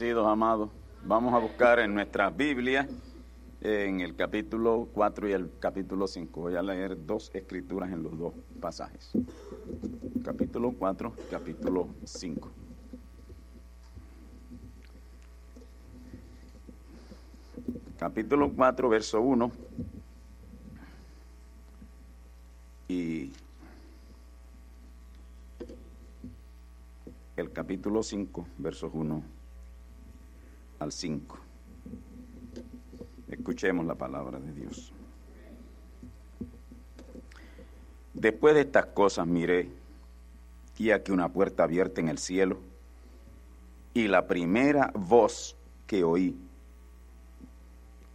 Amados. Vamos a buscar en nuestra Biblia, en el capítulo 4 y el capítulo 5. Voy a leer dos escrituras en los dos pasajes. Capítulo 4, capítulo 5. Capítulo 4, verso 1. Y el capítulo 5, versos 1 al 5. Escuchemos la palabra de Dios. Después de estas cosas miré, y aquí una puerta abierta en el cielo, y la primera voz que oí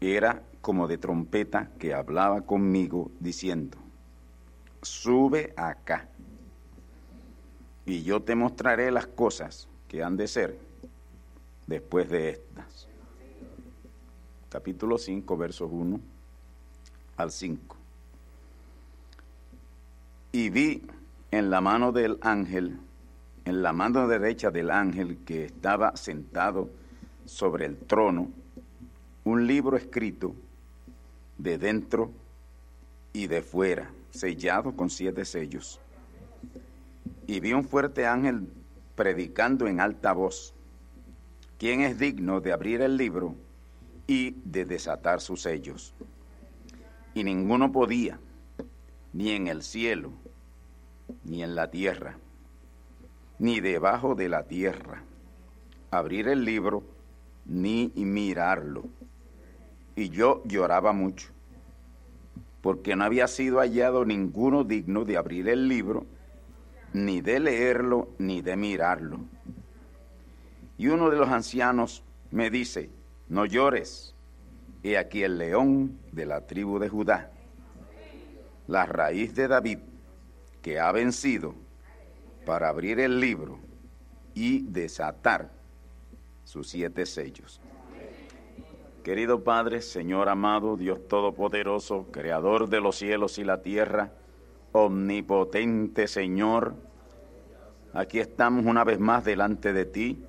era como de trompeta que hablaba conmigo diciendo, sube acá, y yo te mostraré las cosas que han de ser después de estas. Capítulo 5, versos 1 al 5. Y vi en la mano del ángel, en la mano derecha del ángel que estaba sentado sobre el trono, un libro escrito de dentro y de fuera, sellado con siete sellos. Y vi un fuerte ángel predicando en alta voz ¿Quién es digno de abrir el libro y de desatar sus sellos? Y ninguno podía, ni en el cielo, ni en la tierra, ni debajo de la tierra, abrir el libro ni mirarlo. Y yo lloraba mucho, porque no había sido hallado ninguno digno de abrir el libro, ni de leerlo, ni de mirarlo. Y uno de los ancianos me dice, no llores, he aquí el león de la tribu de Judá, la raíz de David, que ha vencido para abrir el libro y desatar sus siete sellos. Querido Padre, Señor amado, Dios Todopoderoso, Creador de los cielos y la tierra, omnipotente Señor, aquí estamos una vez más delante de ti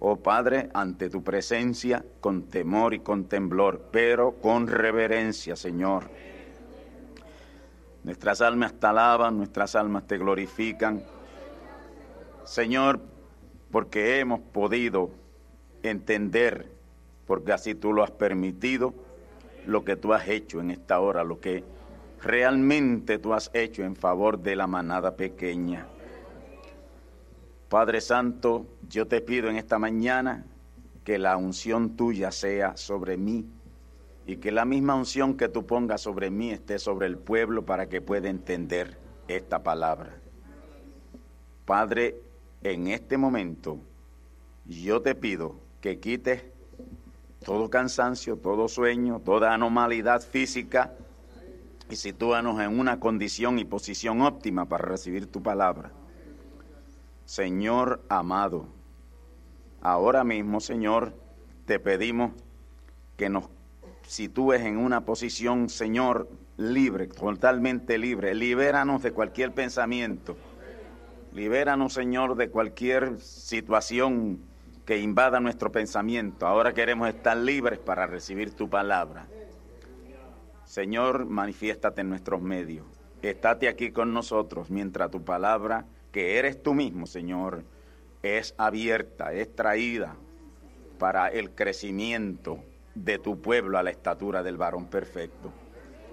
oh Padre, ante tu presencia con temor y con temblor, pero con reverencia, Señor. Nuestras almas te alaban, nuestras almas te glorifican. Señor, porque hemos podido entender, porque así tú lo has permitido, lo que tú has hecho en esta hora, lo que realmente tú has hecho en favor de la manada pequeña. Padre Santo, yo te pido en esta mañana que la unción tuya sea sobre mí y que la misma unción que tú pongas sobre mí esté sobre el pueblo para que pueda entender esta palabra. Padre, en este momento yo te pido que quites todo cansancio, todo sueño, toda anomalidad física y sitúanos en una condición y posición óptima para recibir tu palabra. Señor amado, ahora mismo, Señor, te pedimos que nos sitúes en una posición, Señor, libre, totalmente libre. Libéranos de cualquier pensamiento. Libéranos, Señor, de cualquier situación que invada nuestro pensamiento. Ahora queremos estar libres para recibir tu palabra. Señor, manifiéstate en nuestros medios. Estate aquí con nosotros mientras tu palabra, que eres tú mismo, Señor, es abierta, es traída para el crecimiento de tu pueblo a la estatura del varón perfecto.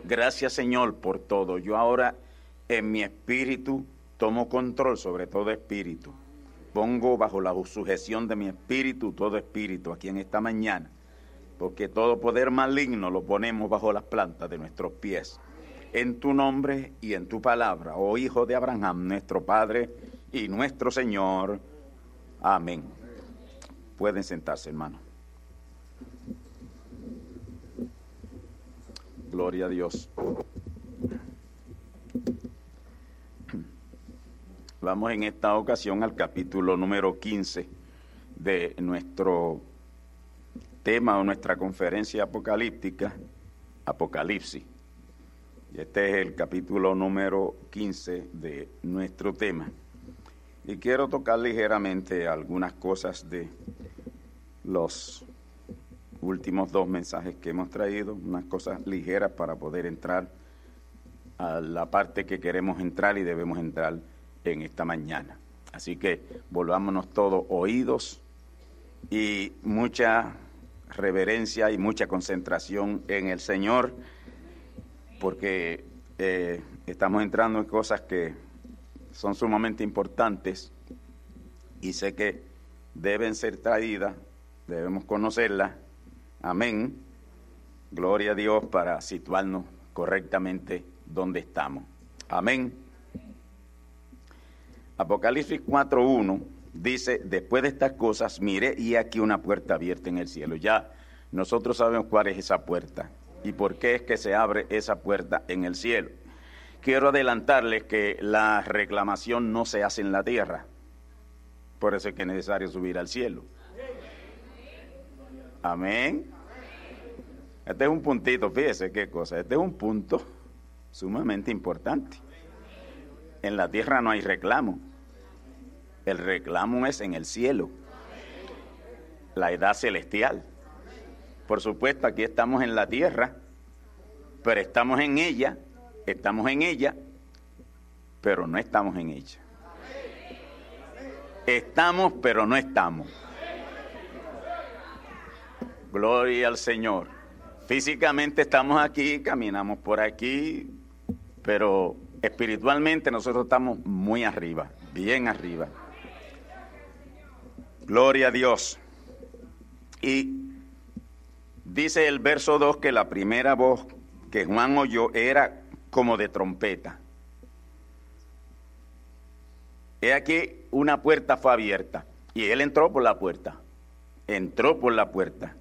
Gracias, Señor, por todo. Yo ahora en mi espíritu tomo control sobre todo espíritu pongo bajo la sujeción de mi espíritu todo espíritu aquí en esta mañana, porque todo poder maligno lo ponemos bajo las plantas de nuestros pies. En tu nombre y en tu palabra, oh Hijo de Abraham, nuestro Padre y nuestro Señor. Amén. Pueden sentarse, hermano. Gloria a Dios. Vamos en esta ocasión al capítulo número 15 de nuestro tema o nuestra conferencia apocalíptica, Apocalipsis. Este es el capítulo número 15 de nuestro tema. Y quiero tocar ligeramente algunas cosas de los últimos dos mensajes que hemos traído, unas cosas ligeras para poder entrar a la parte que queremos entrar y debemos entrar en esta mañana. Así que volvámonos todos oídos y mucha reverencia y mucha concentración en el Señor, porque eh, estamos entrando en cosas que son sumamente importantes y sé que deben ser traídas, debemos conocerlas. Amén. Gloria a Dios para situarnos correctamente donde estamos. Amén. Apocalipsis 4.1 dice, después de estas cosas, mire y aquí una puerta abierta en el cielo. Ya nosotros sabemos cuál es esa puerta y por qué es que se abre esa puerta en el cielo. Quiero adelantarles que la reclamación no se hace en la tierra, por eso es que es necesario subir al cielo. Amén. Este es un puntito, fíjese qué cosa, este es un punto sumamente importante. En la tierra no hay reclamo. El reclamo es en el cielo. La edad celestial. Por supuesto, aquí estamos en la tierra, pero estamos en ella, estamos en ella, pero no estamos en ella. Estamos, pero no estamos. Gloria al Señor. Físicamente estamos aquí, caminamos por aquí, pero espiritualmente nosotros estamos muy arriba, bien arriba. Gloria a Dios. Y dice el verso 2 que la primera voz que Juan oyó era como de trompeta. He aquí una puerta fue abierta y él entró por la puerta. Entró por la puerta.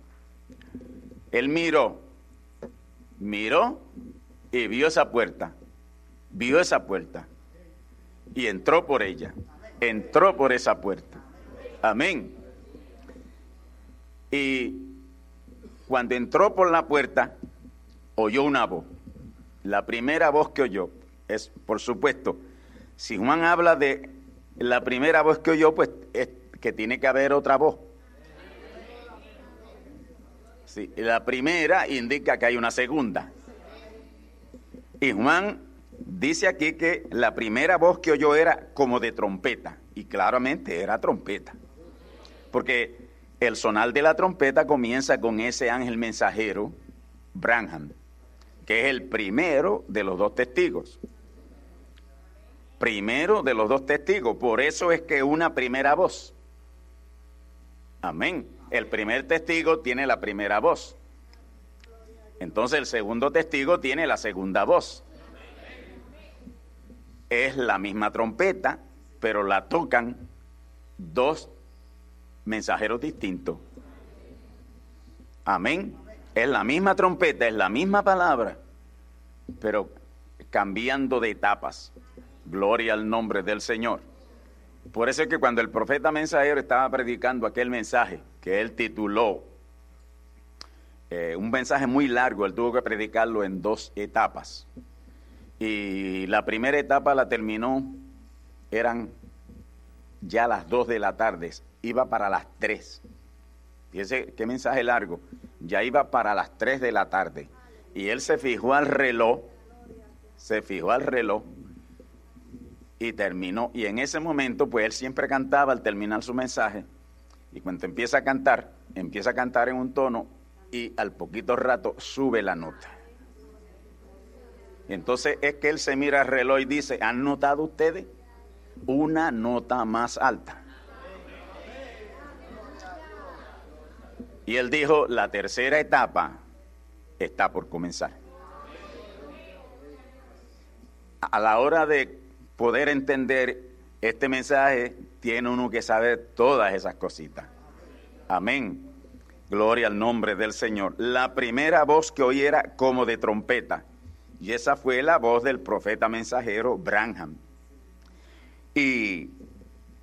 Él miró, miró y vio esa puerta vio esa puerta y entró por ella, entró por esa puerta. Amén. Y cuando entró por la puerta, oyó una voz. La primera voz que oyó es, por supuesto, si Juan habla de la primera voz que oyó, pues es que tiene que haber otra voz. Sí, la primera indica que hay una segunda. Y Juan Dice aquí que la primera voz que oyó era como de trompeta, y claramente era trompeta, porque el sonar de la trompeta comienza con ese ángel mensajero, Branham, que es el primero de los dos testigos. Primero de los dos testigos, por eso es que una primera voz. Amén. El primer testigo tiene la primera voz. Entonces el segundo testigo tiene la segunda voz es la misma trompeta, pero la tocan dos mensajeros distintos. Amén. Es la misma trompeta, es la misma palabra, pero cambiando de etapas. Gloria al nombre del Señor. Por eso es que cuando el profeta mensajero estaba predicando aquel mensaje que él tituló, eh, un mensaje muy largo, él tuvo que predicarlo en dos etapas. Y la primera etapa la terminó, eran ya las dos de la tarde, iba para las tres. Fíjense qué mensaje largo, ya iba para las tres de la tarde. Y él se fijó al reloj, se fijó al reloj y terminó. Y en ese momento, pues él siempre cantaba al terminar su mensaje. Y cuando empieza a cantar, empieza a cantar en un tono y al poquito rato sube la nota. Entonces es que él se mira al reloj y dice, ¿han notado ustedes? Una nota más alta. Y él dijo, la tercera etapa está por comenzar. A la hora de poder entender este mensaje, tiene uno que saber todas esas cositas. Amén. Gloria al nombre del Señor. La primera voz que oí era como de trompeta. Y esa fue la voz del profeta mensajero Branham. Y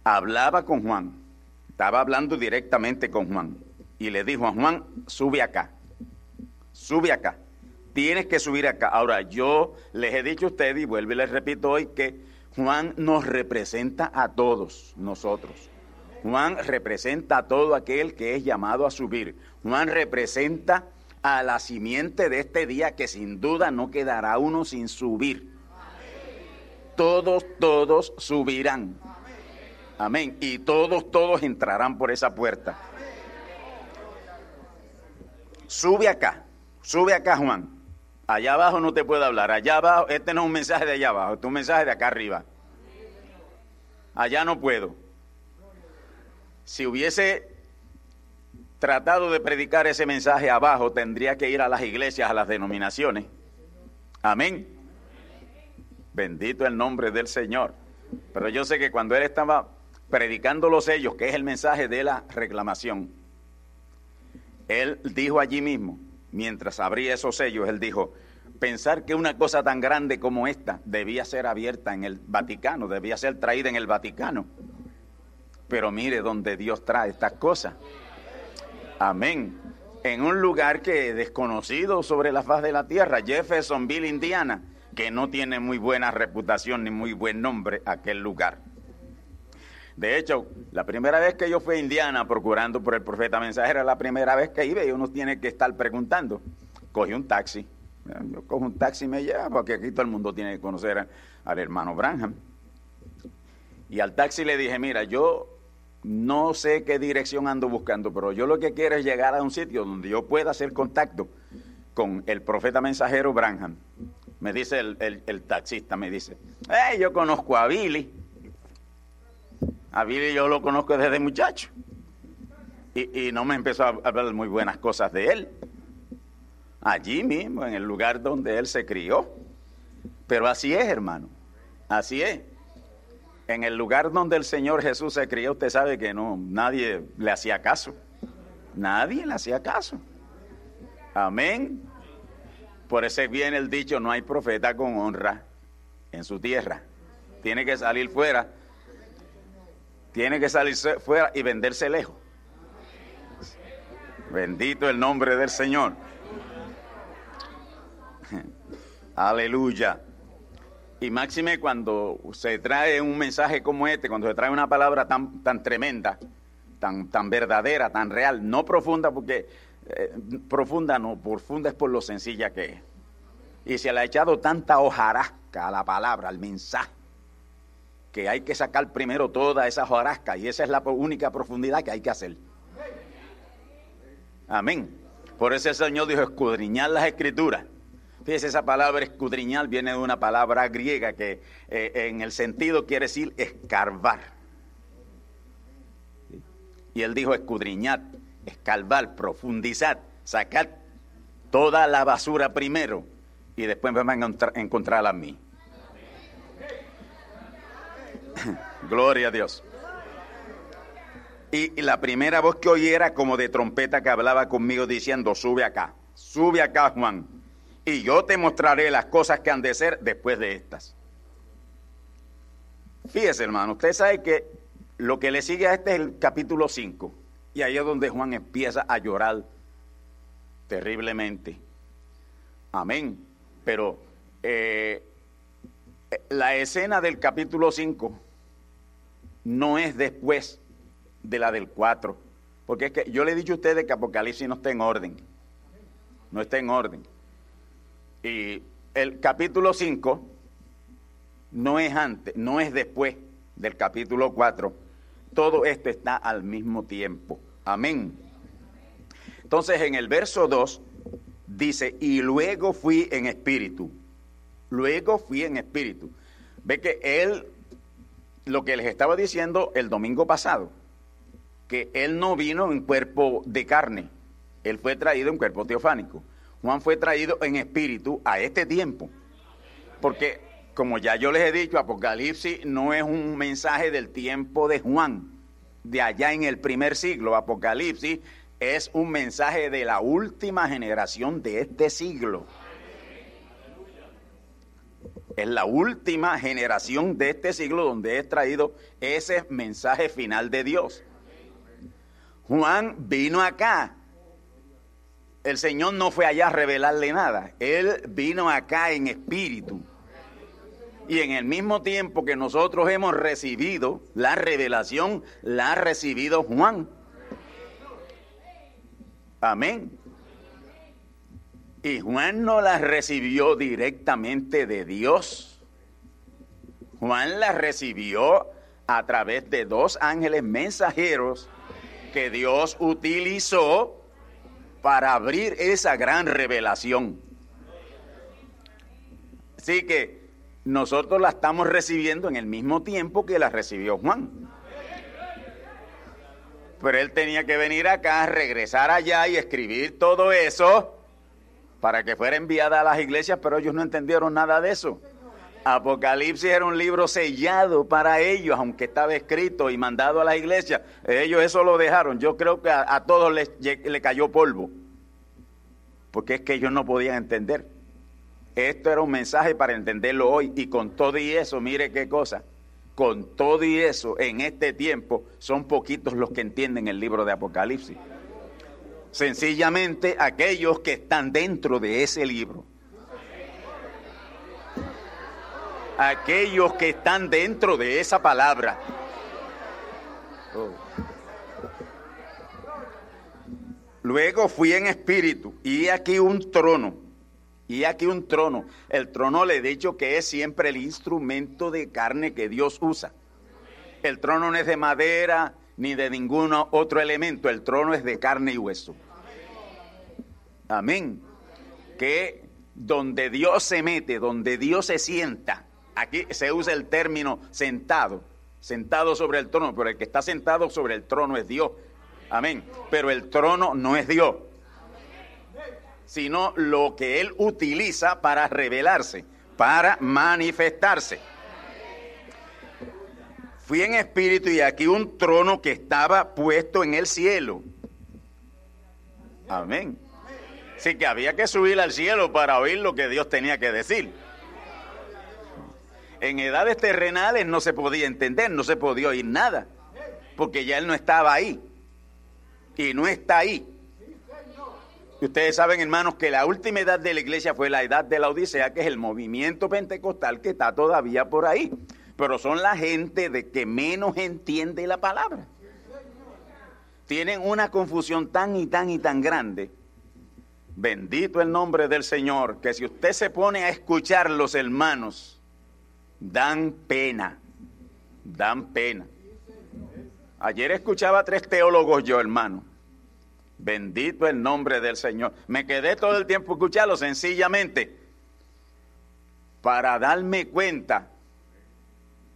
hablaba con Juan. Estaba hablando directamente con Juan. Y le dijo a Juan, sube acá. Sube acá. Tienes que subir acá. Ahora, yo les he dicho a ustedes y vuelvo y les repito hoy que Juan nos representa a todos nosotros. Juan representa a todo aquel que es llamado a subir. Juan representa a la simiente de este día que sin duda no quedará uno sin subir. Todos, todos subirán. Amén. Y todos, todos entrarán por esa puerta. Sube acá, sube acá Juan. Allá abajo no te puedo hablar. Allá abajo, este no es un mensaje de allá abajo, este es un mensaje de acá arriba. Allá no puedo. Si hubiese tratado de predicar ese mensaje abajo, tendría que ir a las iglesias, a las denominaciones. Amén. Bendito el nombre del Señor. Pero yo sé que cuando él estaba predicando los sellos, que es el mensaje de la reclamación, él dijo allí mismo, mientras abría esos sellos, él dijo, pensar que una cosa tan grande como esta debía ser abierta en el Vaticano, debía ser traída en el Vaticano. Pero mire donde Dios trae estas cosas. Amén. En un lugar que es desconocido sobre la faz de la tierra, Jeffersonville, Indiana, que no tiene muy buena reputación ni muy buen nombre aquel lugar. De hecho, la primera vez que yo fui a Indiana procurando por el profeta mensajero, la primera vez que iba y uno tiene que estar preguntando. Cogí un taxi. Yo cojo un taxi y me lleva, porque aquí todo el mundo tiene que conocer al hermano Branham. Y al taxi le dije, mira, yo no sé qué dirección ando buscando, pero yo lo que quiero es llegar a un sitio donde yo pueda hacer contacto con el profeta mensajero Branham. Me dice el, taxista, me dice, hey, yo conozco a Billy. A Billy yo lo conozco desde muchacho. Y, no me empezó a hablar muy buenas cosas de él. Allí mismo, en el lugar donde él se crió. Pero así es, hermano. Así es. En el lugar donde el Señor Jesús se crió, usted sabe que no, nadie le hacía caso. Nadie le hacía caso. Amén. Por eso viene el dicho, no hay profeta con honra en su tierra. Tiene que salir fuera tiene que salirse fuera y venderse lejos. Bendito el nombre del Señor. Aleluya. Y máxime cuando se trae un mensaje como este, cuando se trae una palabra tan, tan tremenda, tan, tan verdadera, tan real, no profunda, porque eh, profunda no, profunda es por lo sencilla que es. Y se le ha echado tanta hojarasca a la palabra, al mensaje que hay que sacar primero toda esa hojarasca y esa es la única profundidad que hay que hacer. Amén. Por eso el Señor dijo escudriñar las escrituras. Fíjese, esa palabra escudriñar viene de una palabra griega que eh, en el sentido quiere decir escarbar. Y él dijo escudriñar, escarbar, profundizar, sacar toda la basura primero y después me van a encontrar a mí. Gloria a Dios. Y, la primera voz que oí era como de trompeta que hablaba conmigo diciendo, sube acá, sube acá Juan, y yo te mostraré las cosas que han de ser después de estas. Fíjese hermano, usted sabe que lo que le sigue a este es el capítulo 5, y ahí es donde Juan empieza a llorar terriblemente. Amén. Pero eh, la escena del capítulo 5 no es después de la del 4. Porque es que yo le he dicho a ustedes que Apocalipsis no está en orden. No está en orden. Y el capítulo 5 no es antes, no es después del capítulo 4. Todo esto está al mismo tiempo. Amén. Entonces en el verso 2 dice, y luego fui en espíritu. Luego fui en espíritu. Ve que él, lo que les estaba diciendo el domingo pasado, que él no vino en cuerpo de carne, él fue traído en cuerpo teofánico. Juan fue traído en espíritu a este tiempo. Porque, como ya yo les he dicho, Apocalipsis no es un mensaje del tiempo de Juan, de allá en el primer siglo. Apocalipsis es un mensaje de la última generación de este siglo. Es la última generación de este siglo donde he traído ese mensaje final de Dios. Juan vino acá. El Señor no fue allá a revelarle nada. Él vino acá en espíritu. Y en el mismo tiempo que nosotros hemos recibido la revelación, la ha recibido Juan. Amén. Y Juan no la recibió directamente de Dios. Juan la recibió a través de dos ángeles mensajeros que Dios utilizó para abrir esa gran revelación. Así que nosotros la estamos recibiendo en el mismo tiempo que la recibió Juan. Pero él tenía que venir acá, regresar allá y escribir todo eso para que fuera enviada a las iglesias, pero ellos no entendieron nada de eso. Apocalipsis era un libro sellado para ellos, aunque estaba escrito y mandado a las iglesias. Ellos eso lo dejaron. Yo creo que a, todos les, le cayó polvo, porque es que ellos no podían entender. Esto era un mensaje para entenderlo hoy y con todo y eso, mire qué cosa con todo y eso, en este tiempo, son poquitos los que entienden el libro de Apocalipsis. Sencillamente aquellos que están dentro de ese libro. Aquellos que están dentro de esa palabra. Oh. Luego fui en espíritu y aquí un trono y aquí un trono. El trono le he dicho que es siempre el instrumento de carne que Dios usa. El trono no es de madera ni de ningún otro elemento. El trono es de carne y hueso. Amén. Que donde Dios se mete, donde Dios se sienta, aquí se usa el término sentado, sentado sobre el trono, pero el que está sentado sobre el trono es Dios. Amén. Pero el trono no es Dios sino lo que Él utiliza para revelarse, para manifestarse. Fui en espíritu y aquí un trono que estaba puesto en el cielo. Amén. Así que había que subir al cielo para oír lo que Dios tenía que decir. En edades terrenales no se podía entender, no se podía oír nada, porque ya Él no estaba ahí. Y no está ahí. Ustedes saben, hermanos, que la última edad de la iglesia fue la edad de la Odisea, que es el movimiento pentecostal que está todavía por ahí. Pero son la gente de que menos entiende la palabra. Tienen una confusión tan y tan y tan grande. Bendito el nombre del Señor, que si usted se pone a escuchar los hermanos, dan pena, dan pena. Ayer escuchaba a tres teólogos yo, hermano Bendito el nombre del Señor. Me quedé todo el tiempo escuchando sencillamente para darme cuenta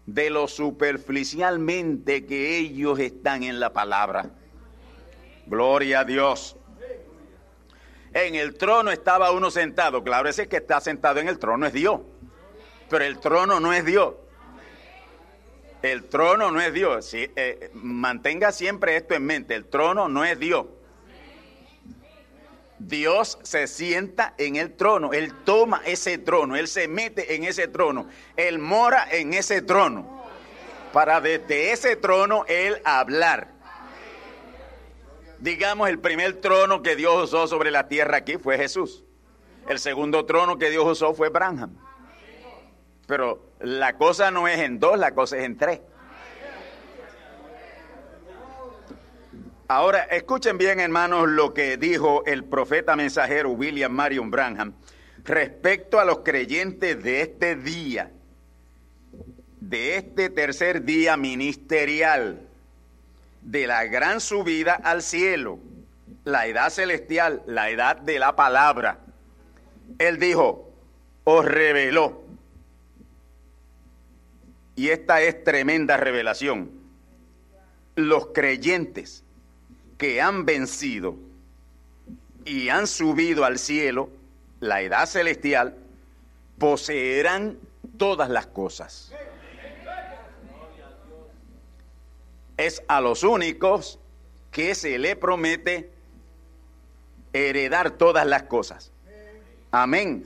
de lo superficialmente que ellos están en la palabra. Gloria a Dios. En el trono estaba uno sentado. Claro, ese que está sentado en el trono es Dios. Pero el trono no es Dios. El trono no es Dios. Eh, mantenga siempre esto en mente. El trono no es Dios. Dios se sienta en el trono, Él toma ese trono, Él se mete en ese trono, Él mora en ese trono, para desde ese trono Él hablar. Digamos, el primer trono que Dios usó sobre la tierra aquí fue Jesús. El segundo trono que Dios usó fue Branham. Pero la cosa no es en dos, la cosa es en tres. Ahora, escuchen bien, hermanos, lo que dijo el profeta mensajero William Marion Branham respecto a los creyentes de este día, de este tercer día ministerial, de la gran subida al cielo, la edad celestial, la edad de la palabra. Él dijo, os reveló. Y esta es tremenda revelación. Los creyentes que han vencido y han subido al cielo, la edad celestial, poseerán todas las cosas. Es a los únicos que se le promete heredar todas las cosas. Amén.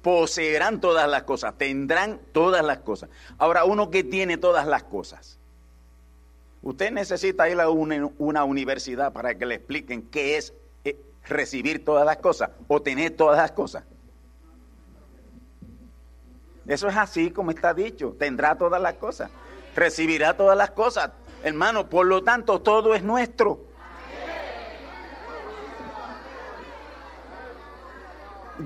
Poseerán todas las cosas, tendrán todas las cosas. Ahora, uno que tiene todas las cosas, Usted necesita ir a una, universidad para que le expliquen qué es eh, recibir todas las cosas o tener todas las cosas. Eso es así como está dicho, tendrá todas las cosas, recibirá todas las cosas. Hermano, por lo tanto, todo es nuestro.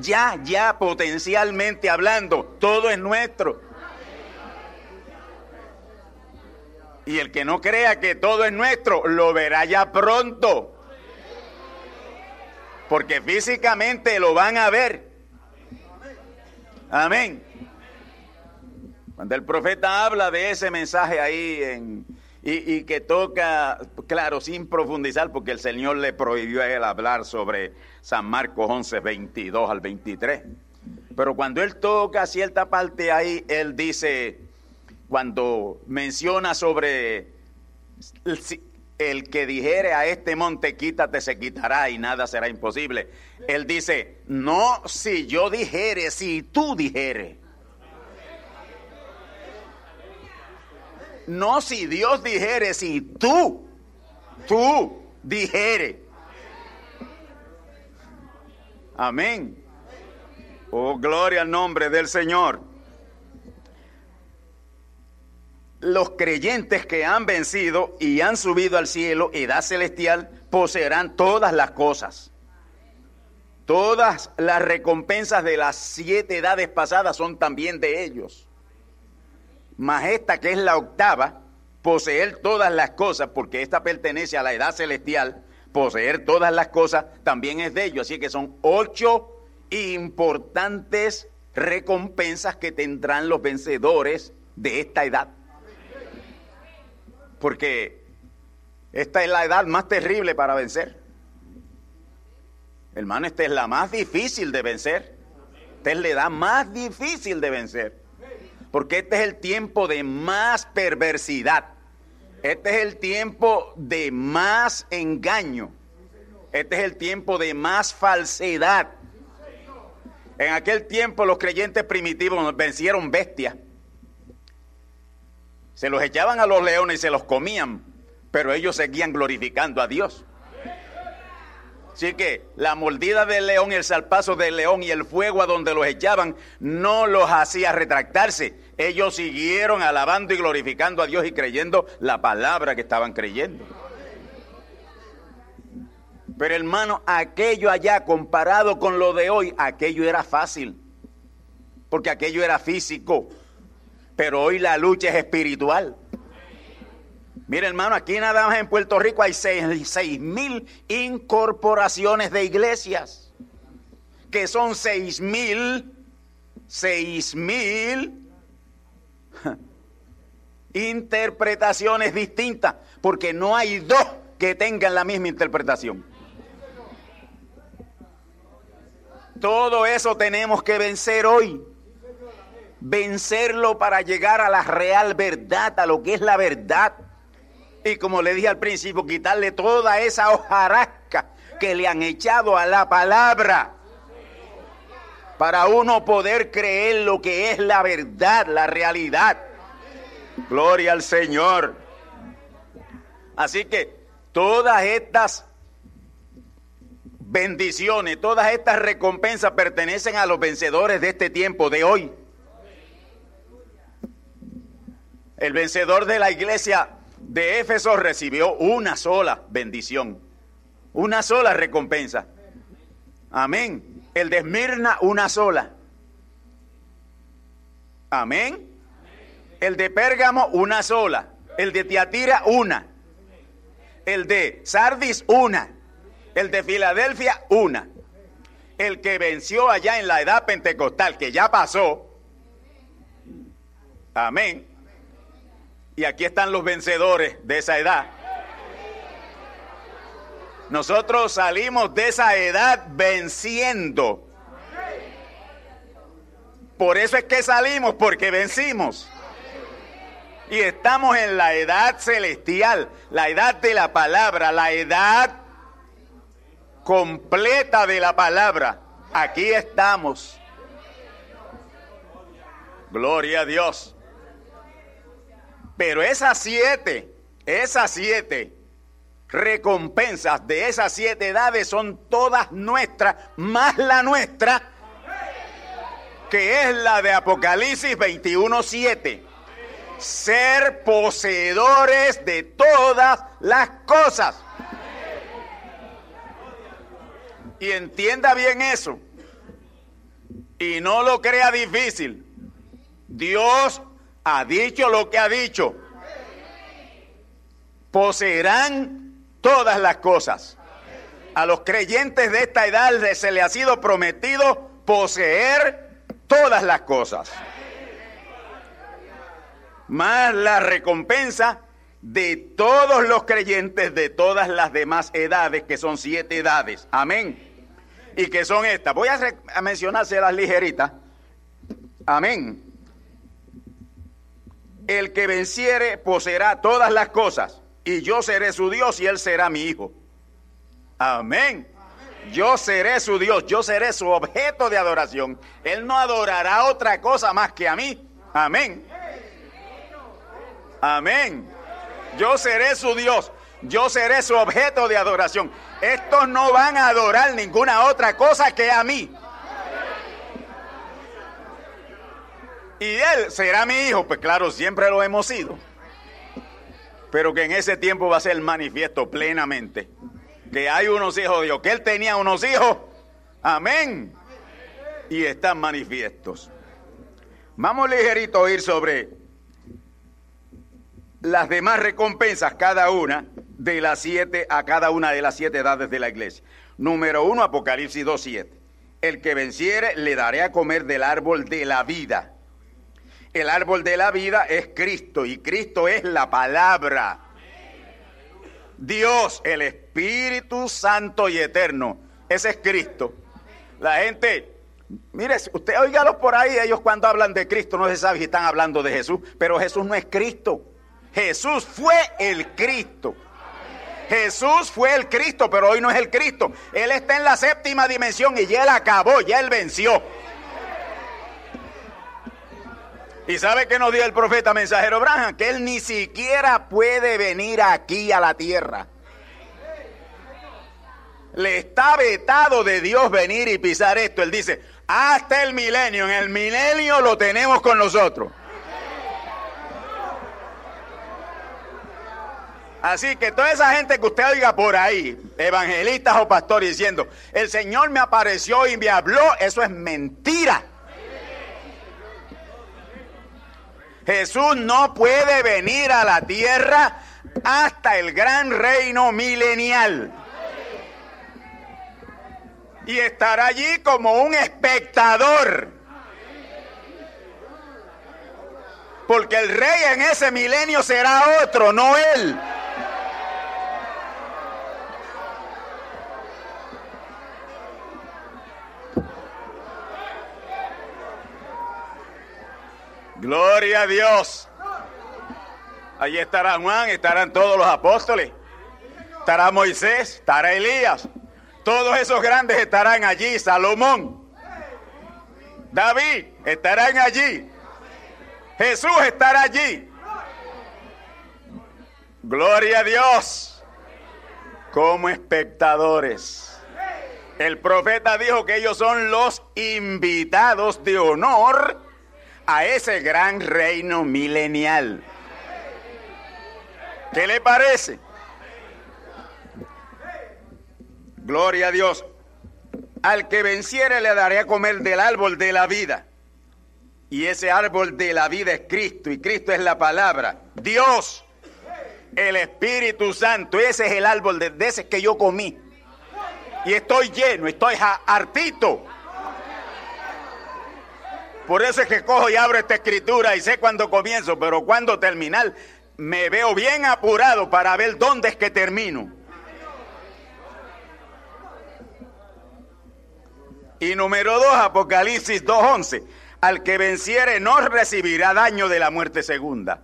Ya, ya, potencialmente hablando, todo es nuestro. Y el que no crea que todo es nuestro, lo verá ya pronto. Porque físicamente lo van a ver. Amén. Cuando el profeta habla de ese mensaje ahí y, y, que toca, claro, sin profundizar, porque el Señor le prohibió a él hablar sobre San Marcos 11, 22 al 23. Pero cuando él toca cierta parte ahí, él dice, cuando menciona sobre el, que dijere a este monte quítate se quitará y nada será imposible. Él dice, no si yo dijere, si tú dijere. No si Dios dijere, si tú, tú dijere. Amén. Oh, gloria al nombre del Señor. Los creyentes que han vencido y han subido al cielo, edad celestial, poseerán todas las cosas. Todas las recompensas de las siete edades pasadas son también de ellos. Mas esta que es la octava, poseer todas las cosas, porque esta pertenece a la edad celestial, poseer todas las cosas también es de ellos. Así que son ocho importantes recompensas que tendrán los vencedores de esta edad porque esta es la edad más terrible para vencer. Hermano, esta es la más difícil de vencer. Esta es la edad más difícil de vencer. Porque este es el tiempo de más perversidad. Este es el tiempo de más engaño. Este es el tiempo de más falsedad. En aquel tiempo los creyentes primitivos vencieron bestias se los echaban a los leones y se los comían, pero ellos seguían glorificando a Dios. Así que la mordida del león, el salpazo del león y el fuego a donde los echaban no los hacía retractarse. Ellos siguieron alabando y glorificando a Dios y creyendo la palabra que estaban creyendo. Pero hermano, aquello allá comparado con lo de hoy, aquello era fácil. Porque aquello era físico pero hoy la lucha es espiritual. Mire hermano, aquí nada más en Puerto Rico hay seis, mil incorporaciones de iglesias, que son seis mil, seis mil interpretaciones distintas, porque no hay dos que tengan la misma interpretación. Todo eso tenemos que vencer hoy. Vencerlo para llegar a la real verdad, a lo que es la verdad. Y como le dije al principio, quitarle toda esa hojarasca que le han echado a la palabra para uno poder creer lo que es la verdad, la realidad. Gloria al Señor. Así que todas estas bendiciones, todas estas recompensas pertenecen a los vencedores de este tiempo, de hoy. El vencedor de la iglesia de Éfeso recibió una sola bendición, una sola recompensa. Amén. El de Esmirna, una sola. Amén. El de Pérgamo, una sola. El de Tiatira, una. El de Sardis, una. El de Filadelfia, una. El que venció allá en la edad pentecostal, que ya pasó. Amén. Y aquí están los vencedores de esa edad. Nosotros salimos de esa edad venciendo. Por eso es que salimos, porque vencimos. Y estamos en la edad celestial, la edad de la palabra, la edad completa de la palabra. Aquí estamos. Gloria a Dios. Pero esas siete, esas siete recompensas de esas siete edades son todas nuestras, más la nuestra, que es la de Apocalipsis 21.7. Ser poseedores de todas las cosas. Y entienda bien eso. Y no lo crea difícil. Dios ha dicho lo que ha dicho. Poseerán todas las cosas. A los creyentes de esta edad se le ha sido prometido poseer todas las cosas. Más la recompensa de todos los creyentes de todas las demás edades, que son siete edades. Amén. Y que son estas. Voy a, a mencionárselas ligeritas. Amén. El que venciere poseerá todas las cosas y yo seré su Dios y él será mi hijo. Amén. Yo seré su Dios, yo seré su objeto de adoración. Él no adorará otra cosa más que a mí. Amén. Amén. Yo seré su Dios, yo seré su objeto de adoración. Estos no van a adorar ninguna otra cosa que a mí. Y él será mi hijo, pues claro, siempre lo hemos sido pero que en ese tiempo va a ser manifiesto plenamente. Que hay unos hijos de Dios, que él tenía unos hijos, amén, y están manifiestos. Vamos ligerito a ir sobre las demás recompensas, cada una de las siete, a cada una de las siete edades de la iglesia. Número uno, Apocalipsis 2.7. El que venciere le daré a comer del árbol de la vida el árbol de la vida es Cristo y Cristo es la palabra. Dios, el Espíritu Santo y Eterno. Ese es Cristo. La gente, mire, usted oígalos por ahí, ellos cuando hablan de Cristo no se sabe si están hablando de Jesús, pero Jesús no es Cristo. Jesús fue el Cristo. Jesús fue el Cristo, pero hoy no es el Cristo. Él está en la séptima dimensión y ya él acabó, ya él venció. ¿Y sabe qué nos dio el profeta mensajero Abraham? Que él ni siquiera puede venir aquí a la tierra. Le está vetado de Dios venir y pisar esto. Él dice, hasta el milenio, en el milenio lo tenemos con nosotros. Así que toda esa gente que usted oiga por ahí, evangelistas o pastores diciendo, el Señor me apareció y me habló, eso es mentira. Jesús no puede venir a la tierra hasta el gran reino milenial. Y estar allí como un espectador. Porque el rey en ese milenio será otro, no él. Gloria a Dios. Allí estará Juan, estarán todos los apóstoles. Estará Moisés, estará Elías. Todos esos grandes estarán allí. Salomón, David estarán allí. Jesús estará allí. Gloria a Dios. Como espectadores. El profeta dijo que ellos son los invitados de honor a ese gran reino milenial. ¿Qué le parece? Gloria a Dios. Al que venciere le daré a comer del árbol de la vida. Y ese árbol de la vida es Cristo. Y Cristo es la palabra. Dios. El Espíritu Santo. Ese es el árbol de, ese que yo comí. Y estoy lleno, estoy hartito. Por eso es que cojo y abro esta escritura y sé cuándo comienzo, pero cuándo terminar, me veo bien apurado para ver dónde es que termino. Y número dos, Apocalipsis 2.11. Al que venciere no recibirá daño de la muerte segunda.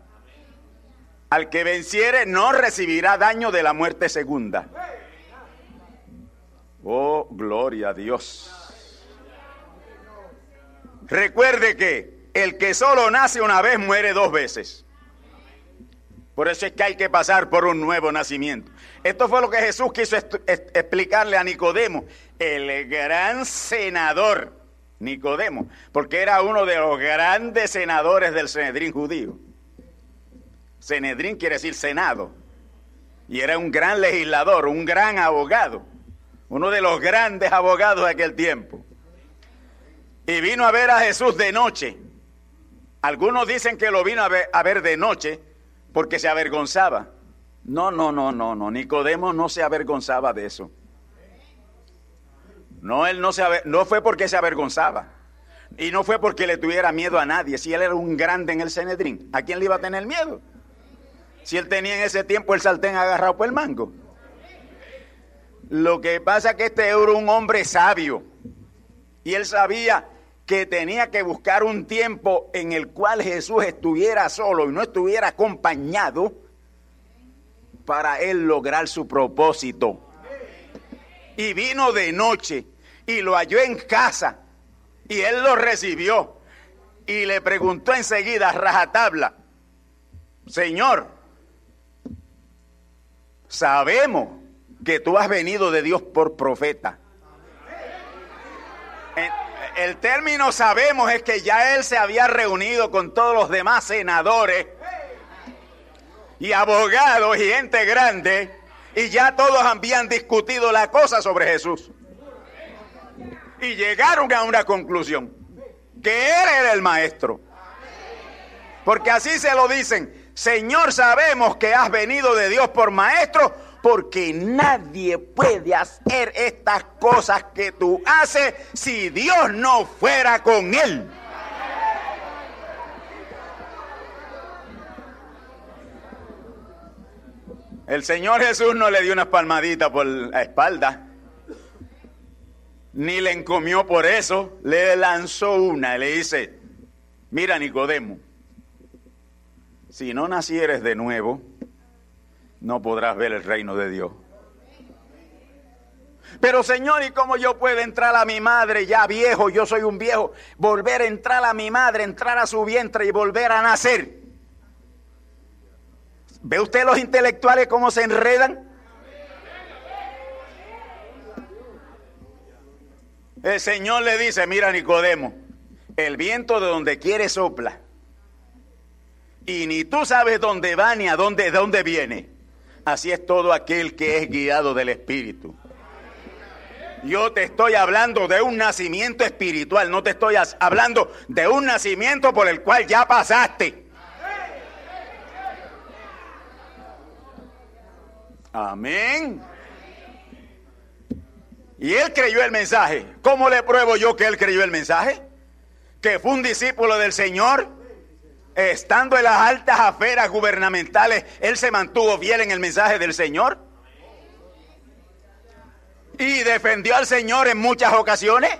Al que venciere no recibirá daño de la muerte segunda. Oh, gloria a Dios. Recuerde que el que solo nace una vez muere dos veces. Por eso es que hay que pasar por un nuevo nacimiento. Esto fue lo que Jesús quiso explicarle a Nicodemo, el gran senador Nicodemo, porque era uno de los grandes senadores del Senedrín judío. Senedrín quiere decir senado. Y era un gran legislador, un gran abogado, uno de los grandes abogados de aquel tiempo. Y vino a ver a Jesús de noche. Algunos dicen que lo vino a ver, de noche porque se avergonzaba. No, no, no, no, no. Nicodemo no se avergonzaba de eso. No, él no, se no fue porque se avergonzaba. Y no fue porque le tuviera miedo a nadie. Si él era un grande en el Cenedrín, ¿a quién le iba a tener miedo? Si él tenía en ese tiempo el sartén agarrado por el mango. Lo que pasa es que este era un hombre sabio. Y él sabía que tenía que buscar un tiempo en el cual Jesús estuviera solo y no estuviera acompañado para él lograr su propósito. Y vino de noche y lo halló en casa y él lo recibió y le preguntó enseguida, rajatabla, Señor, sabemos que tú has venido de Dios por profeta el término sabemos es que ya él se había reunido con todos los demás senadores y abogados y gente grande y ya todos habían discutido la cosa sobre Jesús. Y llegaron a una conclusión, que él era el maestro. Porque así se lo dicen, Señor, sabemos que has venido de Dios por maestro, porque nadie puede hacer estas cosas que tú haces si Dios no fuera con él. El Señor Jesús no le dio una palmadita por la espalda, ni le encomió por eso, le lanzó una y le dice, mira Nicodemo, si no nacieres de nuevo, no podrás ver el reino de Dios. Pero Señor, ¿y cómo yo puedo entrar a mi madre ya viejo? Yo soy un viejo. Volver a entrar a mi madre, entrar a su vientre y volver a nacer. ¿Ve usted los intelectuales cómo se enredan? El Señor le dice, mira Nicodemo, el viento de donde quiere sopla. Y ni tú sabes dónde va ni a dónde, de dónde viene. Así es todo aquel que es guiado del Espíritu. Yo te estoy hablando de un nacimiento espiritual, no te estoy hablando de un nacimiento por el cual ya pasaste. Amén. Y él creyó el mensaje. ¿Cómo le pruebo yo que él creyó el mensaje? Que fue un discípulo del Señor estando en las altas aferas gubernamentales, él se mantuvo fiel en el mensaje del Señor. Y defendió al Señor en muchas ocasiones.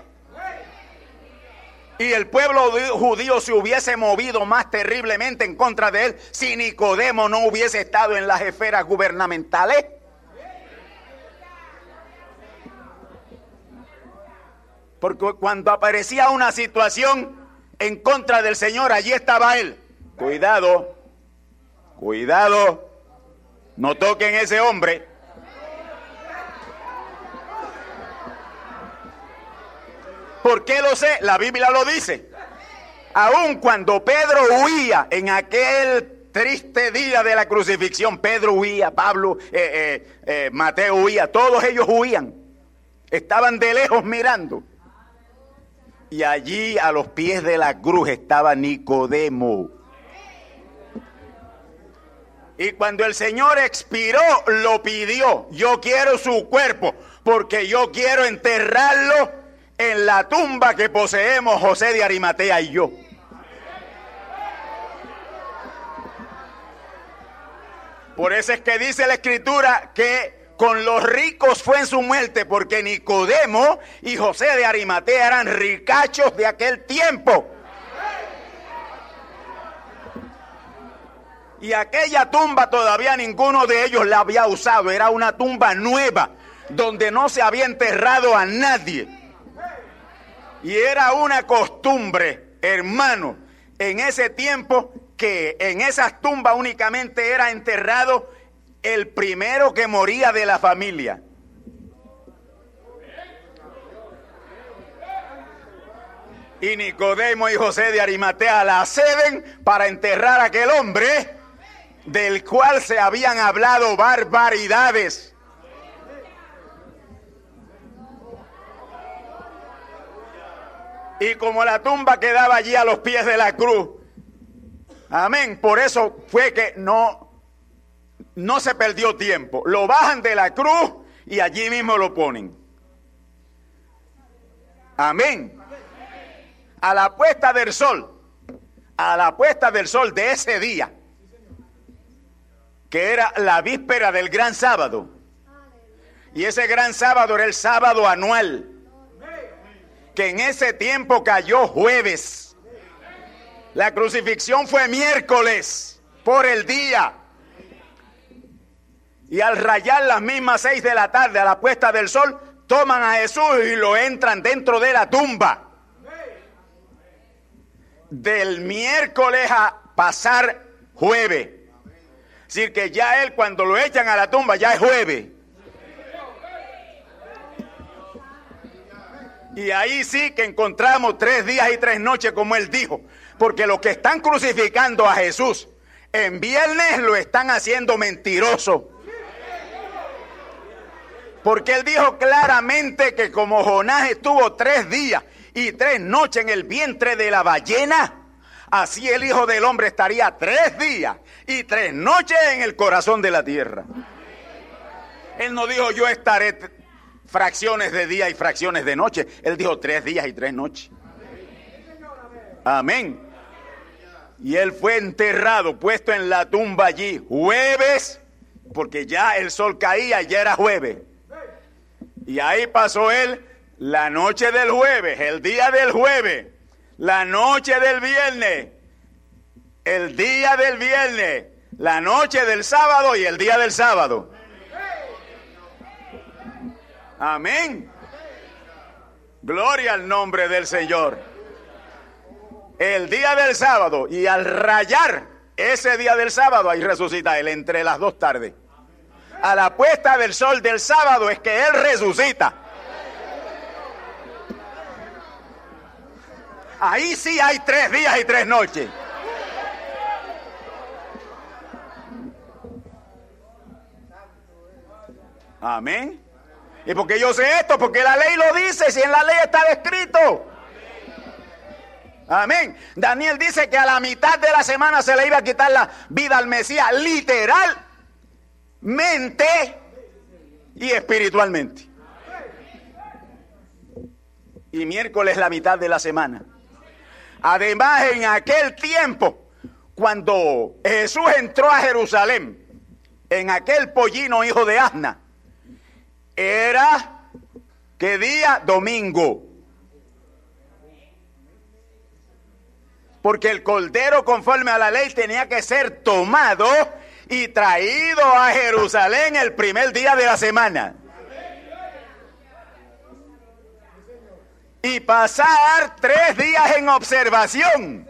Y el pueblo judío se hubiese movido más terriblemente en contra de él si Nicodemo no hubiese estado en las esferas gubernamentales. Porque cuando aparecía una situación en contra del Señor, allí estaba él. Cuidado, cuidado, no toquen ese hombre. ¿Por qué lo sé? La Biblia lo dice. Aun cuando Pedro huía en aquel triste día de la crucifixión, Pedro huía, Pablo, eh, eh, eh, Mateo huía, todos ellos huían. Estaban de lejos mirando. Y allí a los pies de la cruz estaba Nicodemo. Y cuando el Señor expiró, lo pidió. Yo quiero su cuerpo, porque yo quiero enterrarlo en la tumba que poseemos José de Arimatea y yo. Por eso es que dice la escritura que con los ricos fue en su muerte, porque Nicodemo y José de Arimatea eran ricachos de aquel tiempo. Y aquella tumba todavía ninguno de ellos la había usado, era una tumba nueva, donde no se había enterrado a nadie. Y era una costumbre, hermano, en ese tiempo que en esas tumbas únicamente era enterrado el primero que moría de la familia. Y Nicodemo y José de Arimatea la ceden para enterrar a aquel hombre del cual se habían hablado barbaridades. Y como la tumba quedaba allí a los pies de la cruz, amén, por eso fue que no, no se perdió tiempo. Lo bajan de la cruz y allí mismo lo ponen. Amén. A la puesta del sol, a la puesta del sol de ese día, que era la víspera del gran sábado. Y ese gran sábado era el sábado anual que en ese tiempo cayó jueves. La crucifixión fue miércoles por el día. Y al rayar las mismas seis de la tarde a la puesta del sol, toman a Jesús y lo entran dentro de la tumba. Del miércoles a pasar jueves. Decir, que ya él cuando lo echan a la tumba ya es jueves. Y ahí sí que encontramos tres días y tres noches, como él dijo. Porque los que están crucificando a Jesús en viernes lo están haciendo mentiroso. Porque él dijo claramente que como Jonás estuvo tres días y tres noches en el vientre de la ballena, así el Hijo del Hombre estaría tres días y tres noches en el corazón de la tierra. Él no dijo yo estaré fracciones de día y fracciones de noche. Él dijo tres días y tres noches. Amén. Y él fue enterrado, puesto en la tumba allí, jueves, porque ya el sol caía, ya era jueves. Y ahí pasó él la noche del jueves, el día del jueves, la noche del viernes, el día del viernes, la noche del sábado y el día del sábado. Amén. Gloria al nombre del Señor. El día del sábado y al rayar ese día del sábado, ahí resucita Él entre las dos tardes. A la puesta del sol del sábado es que Él resucita. Ahí sí hay tres días y tres noches. Amén. ¿Y porque yo sé esto? Porque la ley lo dice, si en la ley está escrito. Amén. Daniel dice que a la mitad de la semana se le iba a quitar la vida al Mesías, literalmente y espiritualmente. Y miércoles la mitad de la semana. Además, en aquel tiempo, cuando Jesús entró a Jerusalén, en aquel pollino hijo de Asna, era, ¿qué día? Domingo. Porque el cordero conforme a la ley tenía que ser tomado y traído a Jerusalén el primer día de la semana. Y pasar tres días en observación.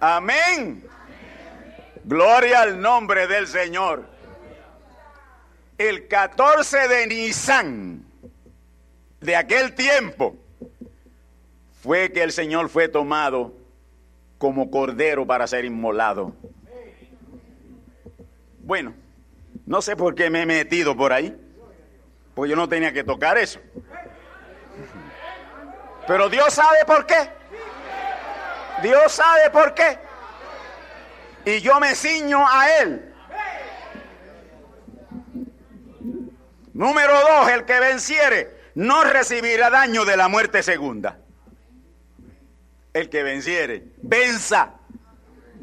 Amén. Gloria al nombre del Señor. El 14 de Nisan de aquel tiempo fue que el Señor fue tomado como cordero para ser inmolado. Bueno, no sé por qué me he metido por ahí, pues yo no tenía que tocar eso. Pero Dios sabe por qué. Dios sabe por qué. Y yo me ciño a Él. Número dos, el que venciere no recibirá daño de la muerte segunda. El que venciere, venza.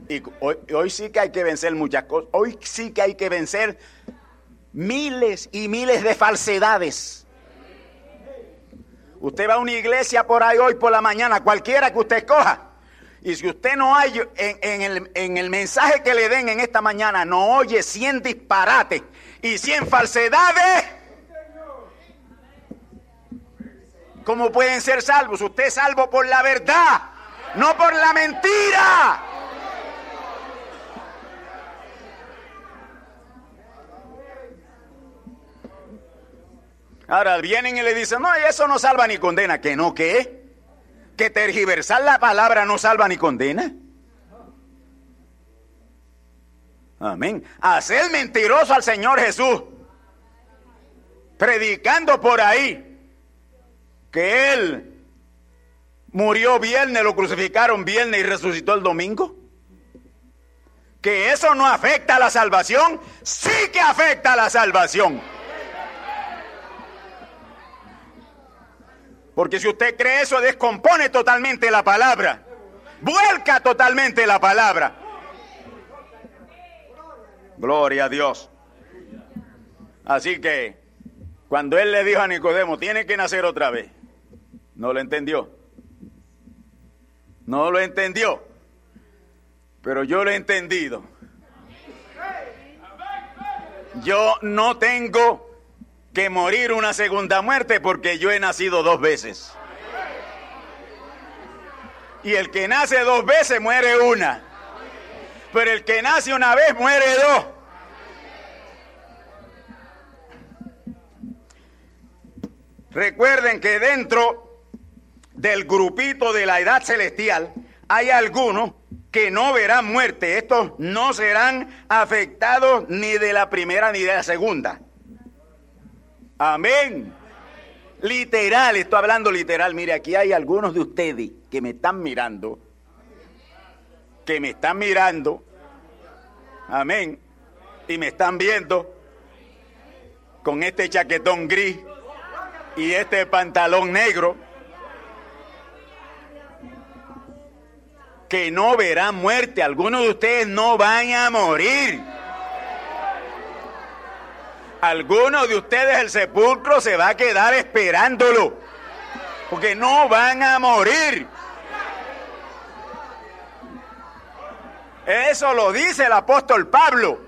Y hoy, hoy, sí que hay que vencer muchas cosas. Hoy sí que hay que vencer miles y miles de falsedades. Usted va a una iglesia por ahí hoy por la mañana, cualquiera que usted escoja. Y si usted no hay en, el, en, el, mensaje que le den en esta mañana, no oye 100 disparates y 100 falsedades, ¿cómo pueden ser salvos? Usted es salvo por la verdad, no por la mentira. Ahora vienen y le dicen, no, eso no salva ni condena. ¿Que no qué? ¿Que tergiversar la palabra no salva ni condena? Amén. Hacer mentiroso al Señor Jesús. Predicando por ahí que Él murió viernes, lo crucificaron viernes y resucitó el domingo. Que eso no afecta a la salvación. Sí que afecta a la salvación. Porque si usted cree eso, descompone totalmente la palabra. Vuelca totalmente la palabra. Gloria a Dios. Así que, cuando él le dijo a Nicodemo, tiene que nacer otra vez, no lo entendió. No lo entendió. Pero yo lo he entendido. Yo no tengo que morir una segunda muerte porque yo he nacido dos veces. Y el que nace dos veces muere una. Pero el que nace una vez muere dos. Recuerden que dentro del grupito de la edad celestial hay algunos que no verán muerte. Estos no serán afectados ni de la primera ni de la segunda. Amén. Literal, estoy hablando literal. Mire, aquí hay algunos de ustedes que me están mirando. Que me están mirando. Amén. Y me están viendo con este chaquetón gris y este pantalón negro. Que no verán muerte. Algunos de ustedes no van a morir. Algunos de ustedes el sepulcro se va a quedar esperándolo. Porque no van a morir. Eso lo dice el apóstol Pablo.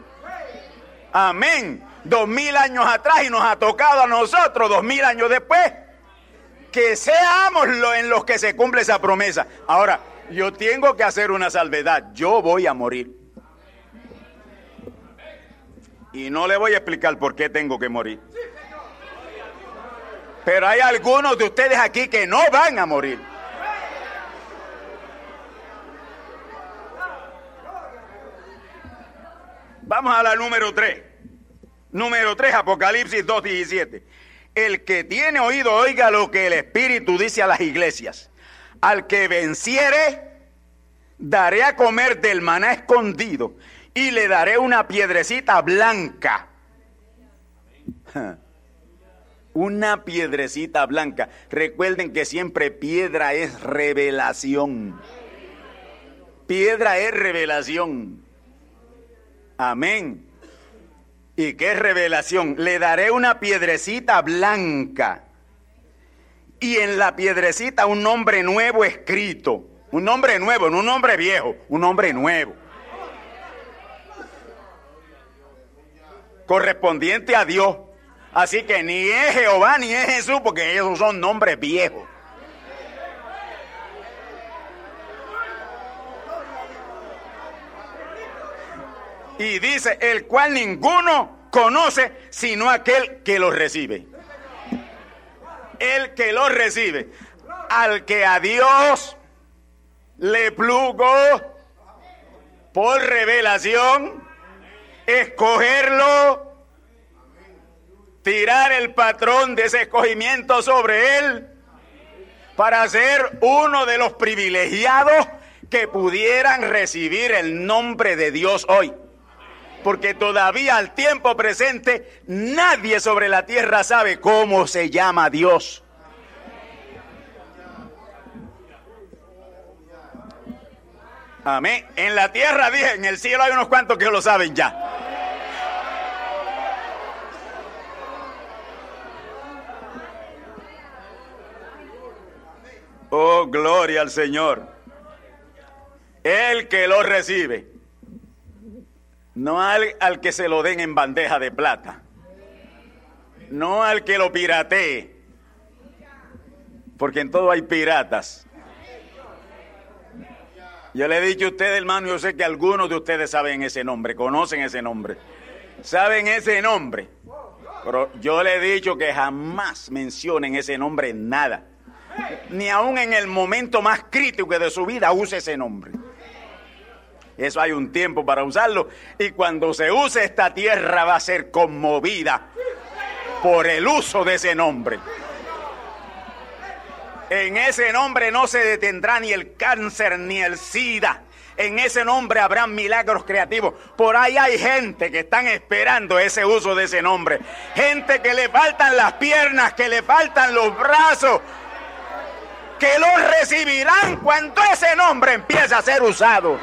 Amén. Dos mil años atrás y nos ha tocado a nosotros dos mil años después. Que seamos en los que se cumple esa promesa. Ahora, yo tengo que hacer una salvedad. Yo voy a morir. Y no le voy a explicar por qué tengo que morir. Pero hay algunos de ustedes aquí que no van a morir. Vamos a la número 3. Número 3, Apocalipsis 2.17. El que tiene oído, oiga lo que el Espíritu dice a las iglesias. Al que venciere, daré a comer del maná escondido y le daré una piedrecita blanca. Una piedrecita blanca. Recuerden que siempre piedra es revelación. Piedra es revelación. Amén. ¿Y qué revelación? Le daré una piedrecita blanca y en la piedrecita un nombre nuevo escrito. Un nombre nuevo, no un nombre viejo, un nombre nuevo. Correspondiente a Dios. Así que ni es Jehová ni es Jesús, porque esos son nombres viejos. Y dice, el cual ninguno conoce sino aquel que lo recibe. El que lo recibe. Al que a Dios le plugo por revelación escogerlo, tirar el patrón de ese escogimiento sobre él para ser uno de los privilegiados que pudieran recibir el nombre de Dios hoy porque todavía al tiempo presente nadie sobre la tierra sabe cómo se llama Dios. Amén. En la tierra dije, en el cielo hay unos cuantos que lo saben ya. Oh, gloria al Señor. El que lo recibe no al, al, que se lo den en bandeja de plata. No al que lo piratee. Porque en todo hay piratas. Yo le he dicho a ustedes, hermano, yo sé que algunos de ustedes saben ese nombre, conocen ese nombre. Saben ese nombre. Pero yo le he dicho que jamás mencionen ese nombre en nada. Ni aun en el momento más crítico de su vida use ese nombre. Eso hay un tiempo para usarlo. Y cuando se use esta tierra va a ser conmovida por el uso de ese nombre. En ese nombre no se detendrá ni el cáncer ni el SIDA. En ese nombre habrá milagros creativos. Por ahí hay gente que están esperando ese uso de ese nombre. Gente que le faltan las piernas, que le faltan los brazos, que lo recibirán cuando ese nombre empiece a ser usado.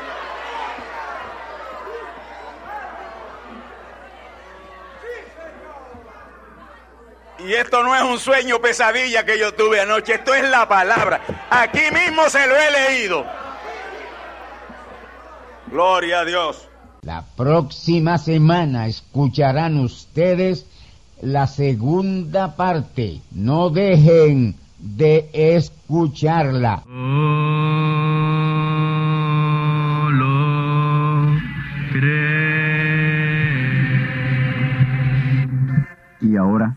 Y esto no es un sueño pesadilla que yo tuve anoche, esto es la palabra. Aquí mismo se lo he leído. Gloria a Dios. La próxima semana escucharán ustedes la segunda parte. No dejen de escucharla. Y ahora